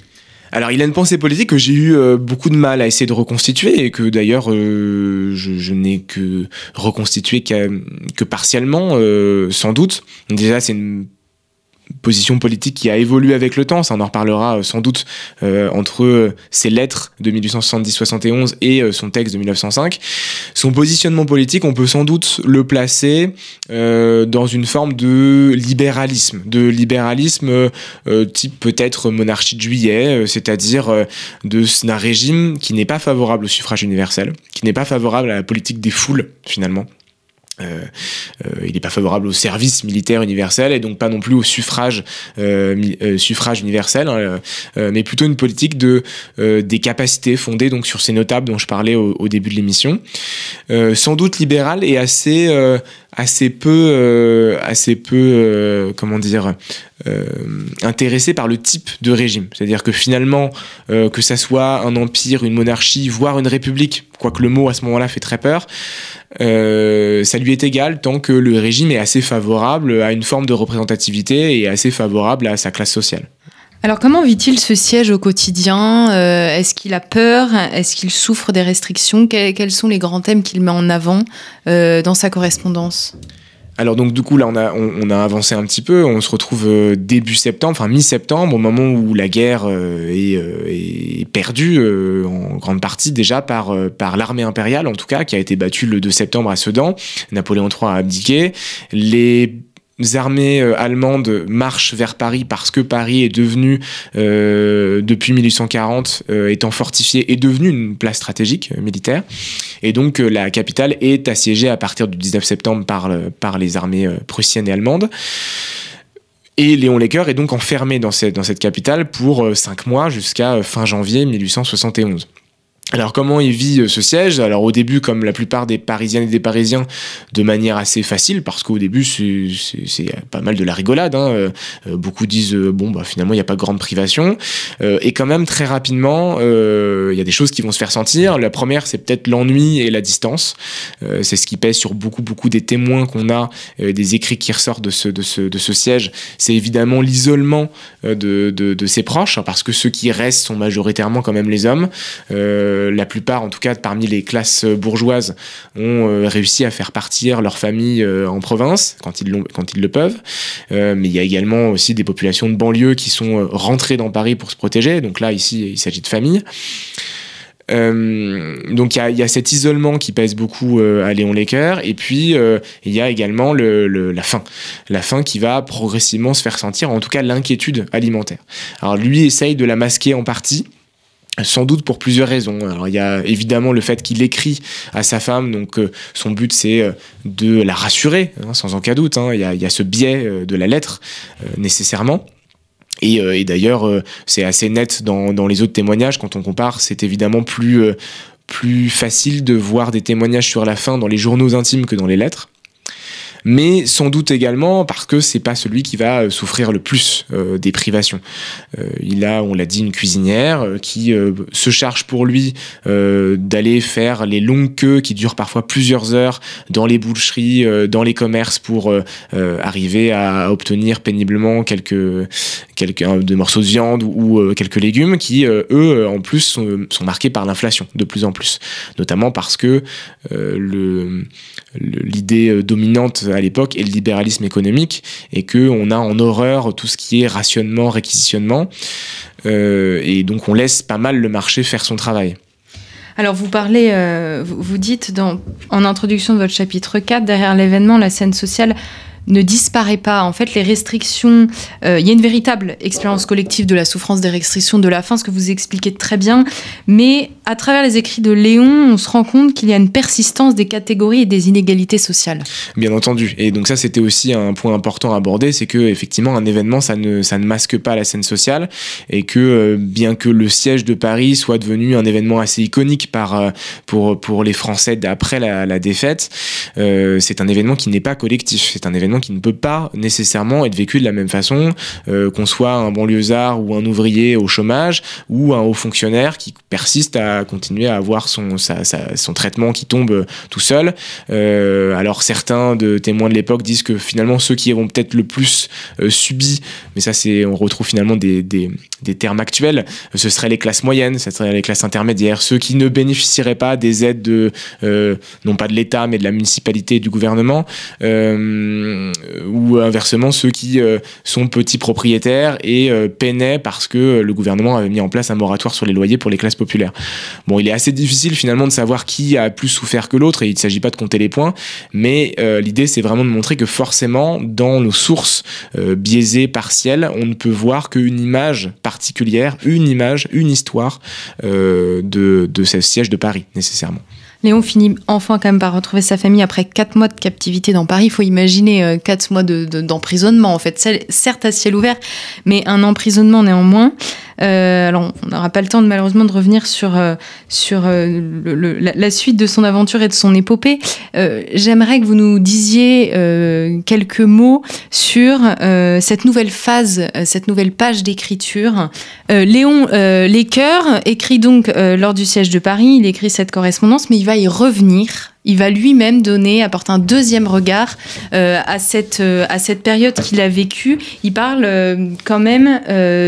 Alors, il a une pensée politique que j'ai eu euh, beaucoup de mal à essayer de reconstituer et que d'ailleurs euh, je, je n'ai que reconstitué que, que partiellement, euh, sans doute. Déjà, c'est une position politique qui a évolué avec le temps, ça on en reparlera euh, sans doute euh, entre euh, ses lettres de 1870-71 et son texte de 1905. Son positionnement politique, on peut sans doute le placer dans une forme de libéralisme, de libéralisme type peut-être monarchie de juillet, c'est-à-dire d'un régime qui n'est pas favorable au suffrage universel, qui n'est pas favorable à la politique des foules finalement. Euh, euh, il n'est pas favorable au service militaire universel et donc pas non plus au suffrage, euh, suffrage universel, hein, mais plutôt une politique de des capacités fondées donc sur ces notables dont je parlais au, au début de l'émission, sans doute libéral et assez assez peu assez peu comment dire intéressé par le type de régime, c'est-à-dire que finalement que ça soit un empire, une monarchie, voire une république, quoique le mot à ce moment-là fait très peur. Euh, ça lui est égal tant que le régime est assez favorable à une forme de représentativité et assez favorable à sa classe sociale. Alors comment vit-il ce siège au quotidien? Euh, Est-ce qu'il a peur? Est-ce qu'il souffre des restrictions? Quels sont les grands thèmes qu'il met en avant euh, dans sa correspondance? Alors donc du coup là on a on, on, a avancé un petit peu, on se retrouve euh, début septembre, enfin mi-septembre, au moment où la guerre euh, est, euh, est, perdue en grande partie déjà par par l'armée impériale en tout cas qui a été battue le 2 septembre à Sedan. Napoléon III a abdiqué. Les armées euh, allemandes marchent vers Paris parce que Paris est devenu, euh, depuis 1840, euh, étant fortifié, est devenu une place stratégique militaire. Et donc la capitale est assiégée à partir du 19 septembre par, le, par les armées prussiennes et allemandes. Et Léon Lecker est donc enfermé dans cette, dans cette capitale pour cinq mois jusqu'à fin janvier 1871. Alors comment il vit euh, ce siège? Alors au début, comme la plupart des Parisiennes et des Parisiens, de manière assez facile, parce qu'au début c'est pas mal de la rigolade. Hein. Euh, beaucoup disent euh, bon bah finalement il n'y a pas de grande privation, euh, et quand même très rapidement euh, il y a des choses qui vont se faire sentir. La première c'est peut-être l'ennui et la distance. Euh, c'est ce qui pèse sur beaucoup beaucoup des témoins qu'on a, des écrits qui ressortent de ce de ce, de ce siège. C'est évidemment l'isolement de, de, ses proches, hein, parce que ceux qui restent sont majoritairement quand même les hommes. Euh, la plupart, en tout cas parmi les classes bourgeoises, ont euh, réussi à faire partir leur famille euh, en province quand ils, le peuvent. Euh, mais il y a également aussi des populations de banlieue qui sont rentrées dans Paris pour se protéger. Donc là, ici, il s'agit de familles. donc il y, a, cet isolement qui pèse beaucoup à Léon Lecker, et puis il y a également le, la faim, la faim qui va progressivement se faire sentir, en tout cas l'inquiétude alimentaire. Alors lui essaye de la masquer en partie, sans doute pour plusieurs raisons. Alors il y a évidemment le fait qu'il écrit à sa femme, donc euh, son but c'est euh, de la rassurer, hein, sans aucun doute. Hein. Il, y a, ce biais euh, de la lettre nécessairement. Et, d'ailleurs, c'est assez net dans, dans, les autres témoignages. Quand on compare, c'est évidemment plus, plus facile de voir des témoignages sur la fin dans les journaux intimes que dans les lettres mais sans doute également parce que c'est pas celui qui va euh, souffrir le plus euh, des privations. Euh, il a, on l'a dit, une cuisinière qui se charge pour lui d'aller faire les longues queues qui durent parfois plusieurs heures dans les boucheries, dans les commerces pour arriver à obtenir péniblement quelques quelques de morceaux de viande ou, quelques légumes qui eux en plus sont, sont marqués par l'inflation de plus en plus, notamment parce que le l'idée dominante à l'époque est le libéralisme économique et que on a en horreur tout ce qui est rationnement, réquisitionnement euh, et donc on laisse pas mal le marché faire son travail. Alors vous parlez, euh, vous dites en introduction de votre chapitre 4, derrière l'événement, la scène sociale ne disparaît pas. En fait, les restrictions, euh, il y a une véritable expérience collective de la souffrance des restrictions de la faim, ce que vous expliquez très bien. Mais à travers les écrits de Léon, on se rend compte qu'il y a une persistance des catégories et des inégalités sociales. Bien entendu. Et donc ça, c'était aussi un point important à aborder, c'est que effectivement, un événement, ça ne, masque pas la scène sociale, et que euh, bien que le siège de Paris soit devenu un événement assez iconique euh, pour, pour les Français d'après la, la, défaite, c'est un événement qui n'est pas collectif. C'est un événement qui ne peut pas nécessairement être vécu de la même façon euh, qu'on soit un banlieusard ou un ouvrier au chômage ou un haut fonctionnaire qui persiste à continuer à avoir son, traitement qui tombe tout seul. Euh, alors certains de témoins de l'époque disent que finalement ceux qui ont peut-être le plus euh, subi, mais ça c'est on retrouve finalement des, termes actuels, ce seraient les classes moyennes, ce seraient les classes intermédiaires, ceux qui ne bénéficieraient pas des aides de non pas de l'État mais de la municipalité et du gouvernement. Euh, ou inversement ceux qui euh, sont petits propriétaires et euh, peinaient parce que le gouvernement avait mis en place un moratoire sur les loyers pour les classes populaires. Bon, il est assez difficile finalement de savoir qui a plus souffert que l'autre et il ne s'agit pas de compter les points, mais l'idée c'est vraiment de montrer que forcément dans nos sources biaisées partielles, on ne peut voir qu'une image particulière, une image, une histoire de, de ce siège de Paris nécessairement. Léon finit enfin quand même par retrouver sa famille après quatre mois de captivité dans Paris. Il faut imaginer euh, quatre mois d'emprisonnement, en fait. Certes à ciel ouvert, mais un emprisonnement néanmoins. Euh, alors, on n'aura pas le temps, de, malheureusement, de revenir sur, euh, sur euh, la, suite de son aventure et de son épopée. J'aimerais que vous nous disiez quelques mots sur cette nouvelle phase, cette nouvelle page d'écriture. Léon Lescœurs écrit donc lors du siège de Paris, il écrit cette correspondance, mais il va y revenir il va lui-même donner, apporter un deuxième regard euh, à, cette, euh, à cette période qu'il a vécue. Il parle euh, quand même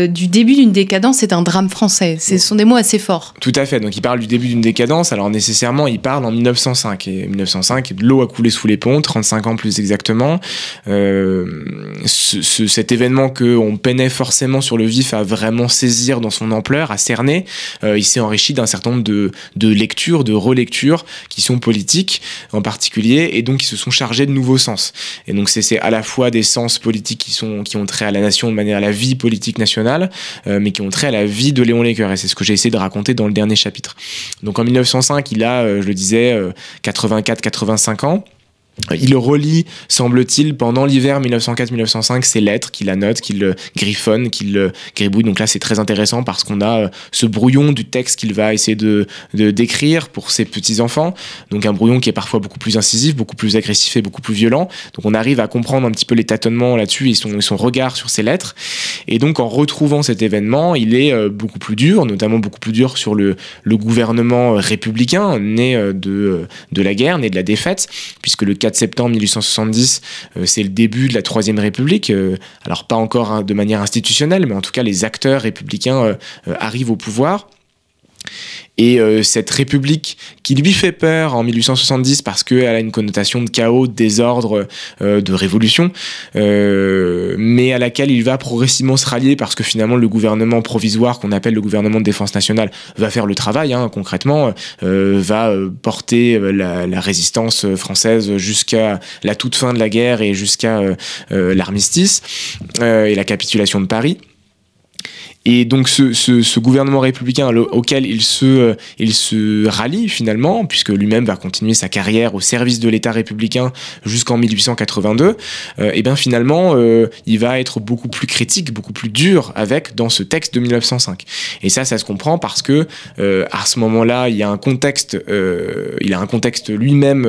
du début d'une décadence et d'un drame français. Ce sont des mots assez forts. Tout à fait. Donc il parle du début d'une décadence. Alors nécessairement, il parle en 1905. Et 1905, l'eau a coulé sous les ponts, 35 ans plus exactement. Ce, cet événement qu'on peinait forcément sur le vif à vraiment saisir dans son ampleur, à cerner, il s'est enrichi d'un certain nombre de, de lectures, de relectures qui sont politiques en particulier, et donc ils se sont chargés de nouveaux sens. Et donc c'est à la fois des sens politiques qui, sont, qui ont trait à la nation de manière à la vie politique nationale, euh, mais qui ont trait à la vie de Léon Lecoeur. Et c'est ce que j'ai essayé de raconter dans le dernier chapitre. Donc en 1905, il a, euh, je le disais, 84-85 euh, ans. Il relit, semble-t-il, pendant l'hiver 1904-1905, ses lettres, qu'il annote, qu'il griffonne, qu'il gribouille. Donc là, c'est très intéressant parce qu'on a euh, ce brouillon du texte qu'il va essayer de d'écrire pour ses petits-enfants. Donc un brouillon qui est parfois beaucoup plus incisif, beaucoup plus agressif et beaucoup plus violent. Donc on arrive à comprendre un petit peu les tâtonnements là-dessus et son, son regard sur ses lettres. Et donc en retrouvant cet événement, il est euh, beaucoup plus dur, notamment beaucoup plus dur sur le, gouvernement républicain, né euh, de, de la guerre, né de la défaite, puisque le 4 septembre 1870, euh, c'est le début de la Troisième République. Euh, alors pas encore hein, de manière institutionnelle, mais en tout cas les acteurs républicains euh, arrivent au pouvoir. Et euh, cette république qui lui fait peur en 1870 parce qu'elle a une connotation de chaos, de désordre, euh, de révolution, euh, mais à laquelle il va progressivement se rallier parce que finalement le gouvernement provisoire qu'on appelle le gouvernement de défense nationale va faire le travail hein, concrètement, va porter la, la, résistance française jusqu'à la toute fin de la guerre et jusqu'à l'armistice et la capitulation de Paris. Et donc ce, gouvernement républicain auquel il se, euh, il se rallie finalement, puisque lui-même va continuer sa carrière au service de l'État républicain jusqu'en 1882, euh, et bien finalement euh, il va être beaucoup plus critique, beaucoup plus dur avec dans ce texte de 1905. Et ça, ça se comprend parce que euh, à ce moment-là, il y a un contexte, il a un contexte lui-même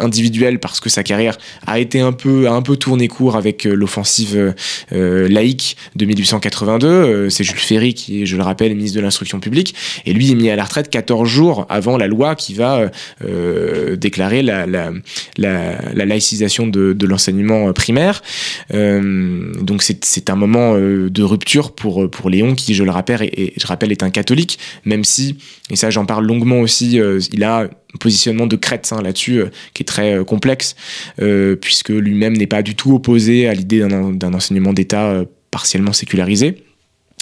individuel parce que sa carrière a été un peu, a un peu tourné court avec l'offensive laïque de 1882. C'est Ferry, qui est, je le rappelle, ministre de l'Instruction publique, et lui est mis à la retraite 14 jours avant la loi qui va euh, déclarer la, la, la, laïcisation de, l'enseignement primaire. Euh, donc c'est un moment euh, de rupture pour, Léon, qui, je le rappelle, est un catholique, même si, et ça j'en parle longuement aussi, euh, il a un positionnement de crête hein, là-dessus qui est très complexe, puisque lui-même n'est pas du tout opposé à l'idée d'un enseignement d'État partiellement sécularisé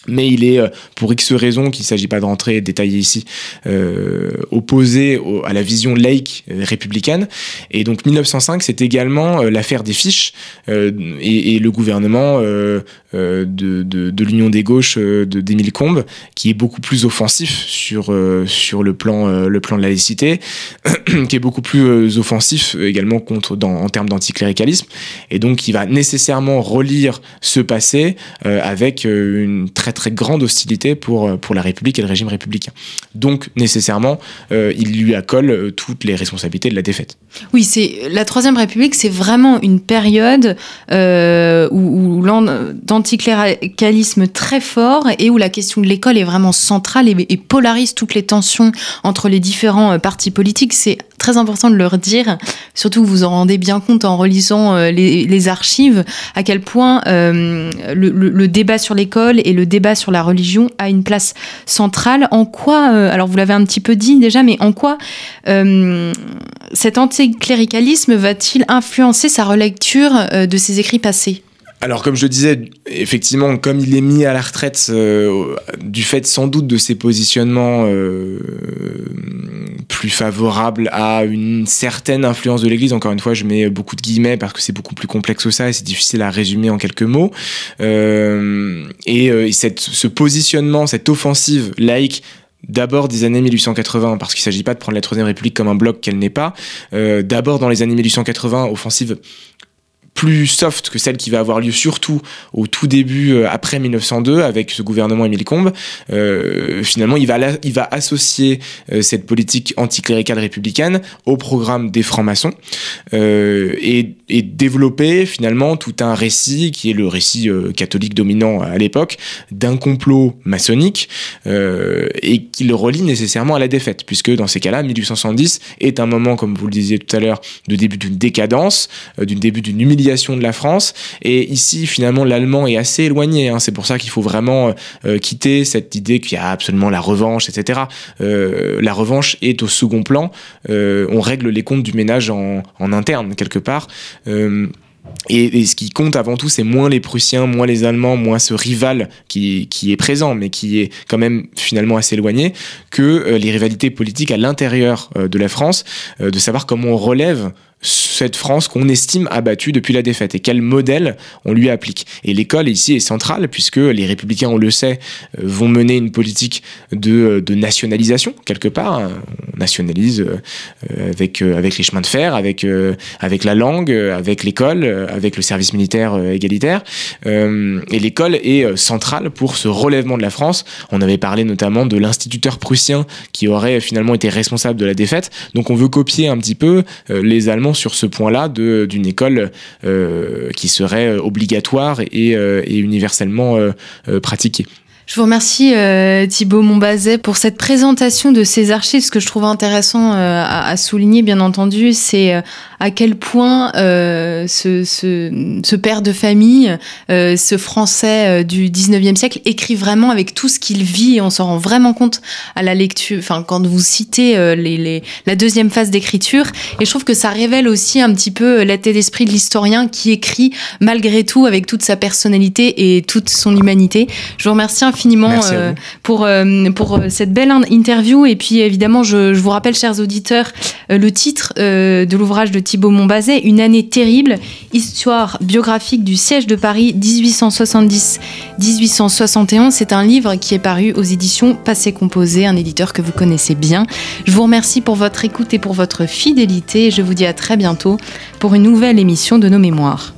mais il est, euh, pour X raisons, qu'il ne s'agit pas de rentrer et détailler ici, euh, opposé à la vision laïque euh, républicaine. Et donc 1905, c'est également l'affaire des fiches et, le gouvernement de, de, de l'Union des gauches d'Émile Combes, qui est beaucoup plus offensif sur, sur le, plan, le plan de la laïcité, qui est beaucoup plus offensif également contre, dans, en termes d'anticléricalisme. Et donc il va nécessairement relire ce passé avec une très très grande hostilité pour, euh, pour la République et le régime républicain. Donc, nécessairement, euh, il lui accole euh, toutes les responsabilités de la défaite. Oui, c'est la Troisième République, c'est vraiment une période euh, où, d'anticléricalisme très fort et où la question de l'école est vraiment centrale et, polarise toutes les tensions entre les différents partis politiques. C'est très important de le redire, surtout que vous en rendez bien compte en relisant les, archives, à quel point le, débat sur l'école et le débat sur la religion a une place centrale. En quoi, euh, alors vous l'avez un petit peu dit déjà, mais en quoi euh, cet anticléricalisme va-t-il influencer sa relecture euh, de ses écrits passés? Alors comme je le disais, effectivement, comme il est mis à la retraite euh, du fait sans doute de ses positionnements euh, plus favorables à une certaine influence de l'Église, encore une fois je mets beaucoup de guillemets parce que c'est beaucoup plus complexe que ça et c'est difficile à résumer en quelques mots, euh, et, et cette, ce positionnement, cette offensive laïque d'abord des années 1880, parce qu'il ne s'agit pas de prendre la Troisième République comme un bloc qu'elle n'est pas, d'abord dans les années 1880, offensive plus soft que celle qui va avoir lieu surtout au tout début euh, après 1902 avec ce gouvernement Émile Combes. Euh, finalement, il va, associer euh, cette politique anticléricale républicaine au programme des francs-maçons et, développer finalement tout un récit qui est le récit catholique dominant à l'époque d'un complot maçonnique et qui le relie nécessairement à la défaite puisque dans ces cas-là, 1870 est un moment, comme vous le disiez tout à l'heure, de début d'une décadence, d'une début d'une humiliation de la France. Et ici, finalement, l'allemand est assez éloigné. Hein. C'est pour ça qu'il faut vraiment euh, quitter cette idée qu'il y a absolument la revanche, etc. Euh, la revanche est au second plan. Euh, on règle les comptes du ménage en, en interne, quelque part. Euh, et, ce qui compte avant tout, c'est moins les Prussiens, moins les Allemands, moins ce rival qui, qui, est présent, mais qui est quand même finalement assez éloigné, que euh, les rivalités politiques à l'intérieur euh, de la France, euh, de savoir comment on relève cette France qu'on estime abattue depuis la défaite et quel modèle on lui applique. Et l'école ici est centrale puisque les républicains, on le sait, vont mener une politique de, de nationalisation quelque part. On nationalise avec, avec les chemins de fer, avec, avec la langue, avec l'école, avec le service militaire égalitaire. Et l'école est centrale pour ce relèvement de la France. On avait parlé notamment de l'instituteur prussien qui aurait finalement été responsable de la défaite. Donc on veut copier un petit peu les Allemands sur ce point-là d'une école euh, qui serait obligatoire et, euh, universellement euh, pratiquée. Je vous remercie euh, Thibaut Montbazet pour cette présentation de ces archives. Ce que je trouve intéressant euh, à, à, souligner, bien entendu, c'est euh, à quel point euh, ce, ce, ce, père de famille, euh, ce Français du 19e siècle, écrit vraiment avec tout ce qu'il vit et on s'en rend vraiment compte à la lecture, enfin quand vous citez les, les, la deuxième phase d'écriture. Et je trouve que ça révèle aussi un petit peu l'état d'esprit de l'historien qui écrit malgré tout avec toute sa personnalité et toute son humanité. Je vous remercie infiniment euh, pour, euh, pour cette belle interview. Et puis évidemment, je, je vous rappelle, chers auditeurs, euh, le titre euh, de l'ouvrage de Thibaut Montbazet, Une année terrible, histoire biographique du siège de Paris 1870-1871. C'est un livre qui est paru aux éditions Passé Composé, un éditeur que vous connaissez bien. Je vous remercie pour votre écoute et pour votre fidélité. Je vous dis à très bientôt pour une nouvelle émission de nos mémoires.